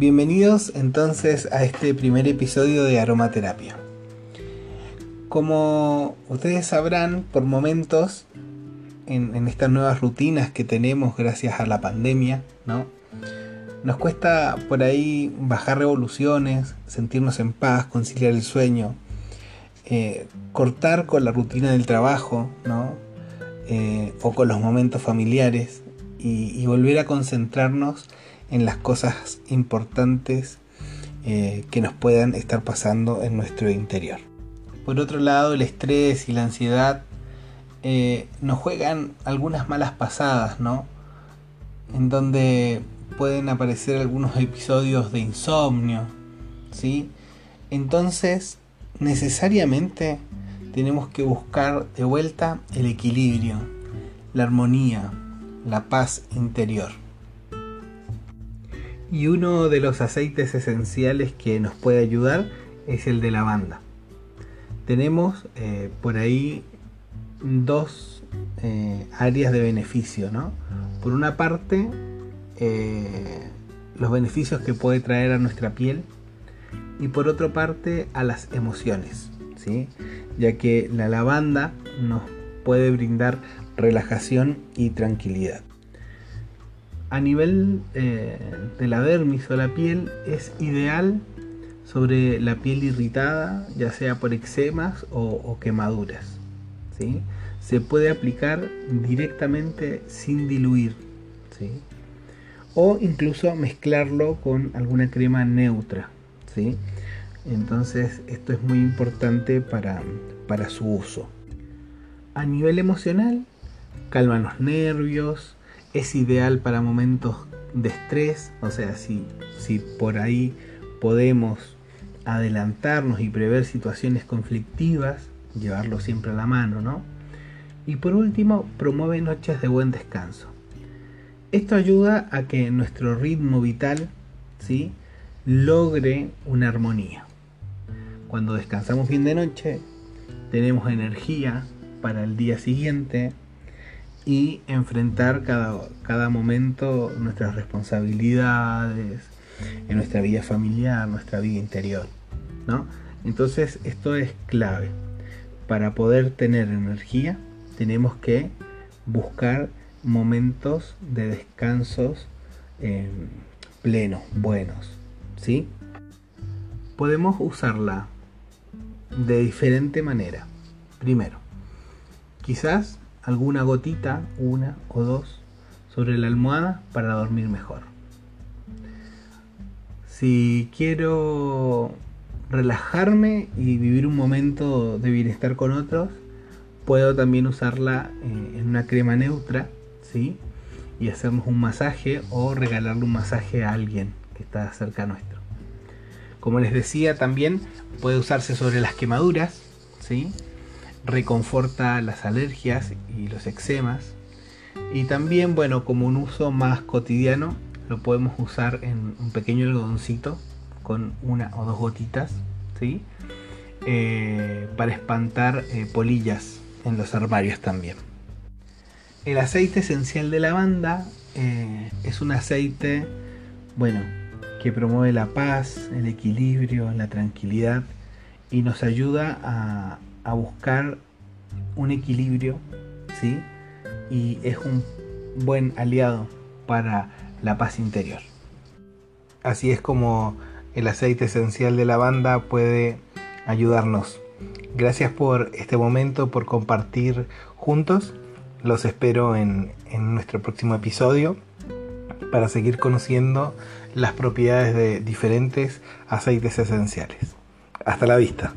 Bienvenidos entonces a este primer episodio de Aromaterapia. Como ustedes sabrán, por momentos, en, estas nuevas rutinas que tenemos gracias a la pandemia, ¿no? Nos cuesta por ahí bajar revoluciones, sentirnos en paz, conciliar el sueño, eh, cortar con la rutina del trabajo, ¿no? Eh, o con los momentos familiares y volver a concentrarnos en las cosas importantes eh, que nos puedan estar pasando en nuestro interior. Por otro lado, el estrés y la ansiedad eh, nos juegan algunas malas pasadas, ¿no? En donde pueden aparecer algunos episodios de insomnio, ¿sí? Entonces, necesariamente tenemos que buscar de vuelta el equilibrio, la armonía, la paz interior. Y uno de los aceites esenciales que nos puede ayudar es el de lavanda. Tenemos eh, por ahí dos eh, áreas de beneficio, ¿no? Por una parte, eh, los beneficios que puede traer a nuestra piel y por otra parte a las emociones, ¿sí? ya que la lavanda nos puede brindar relajación y tranquilidad a nivel eh, de la dermis o la piel es ideal sobre la piel irritada, ya sea por eczemas o, quemaduras. ¿sí? Se puede aplicar directamente sin diluir. ¿sí? O incluso mezclarlo con alguna crema neutra. ¿sí? Entonces esto es muy importante para, para su uso. A nivel emocional, calma los nervios, es ideal para momentos de estrés, o sea, si, si por ahí podemos adelantarnos y prever situaciones conflictivas, llevarlo siempre a la mano, ¿no? Y por último, promueve noches de buen descanso. Esto ayuda a que nuestro ritmo vital, ¿sí? logre una armonía. Cuando descansamos bien de noche, tenemos energía para el día siguiente, y enfrentar cada, cada momento nuestras responsabilidades, en nuestra vida familiar, nuestra vida interior. ¿no? Entonces esto es clave. Para poder tener energía tenemos que buscar momentos de descansos eh, plenos, buenos. ¿sí? Podemos usarla de diferente manera. Primero, quizás alguna gotita, una o dos, sobre la almohada para dormir mejor. Si quiero relajarme y vivir un momento de bienestar con otros, puedo también usarla eh, en una crema neutra, ¿sí? Y hacernos un masaje o regalarle un masaje a alguien que está cerca nuestro. Como les decía, también puede usarse sobre las quemaduras, ¿sí? Reconforta las alergias y los eczemas. Y también, bueno, como un uso más cotidiano, lo podemos usar en un pequeño algodoncito con una o dos gotitas, ¿sí? Eh, para espantar eh, polillas en los armarios también. El aceite esencial de lavanda eh, es un aceite, bueno, que promueve la paz, el equilibrio, la tranquilidad y nos ayuda a, a buscar un equilibrio, ¿sí? Y es un buen aliado para la paz interior. Así es como el aceite esencial de lavanda puede ayudarnos. Gracias por este momento, por compartir juntos. Los espero en, en nuestro próximo episodio para seguir conociendo las propiedades de diferentes aceites esenciales. Hasta la vista.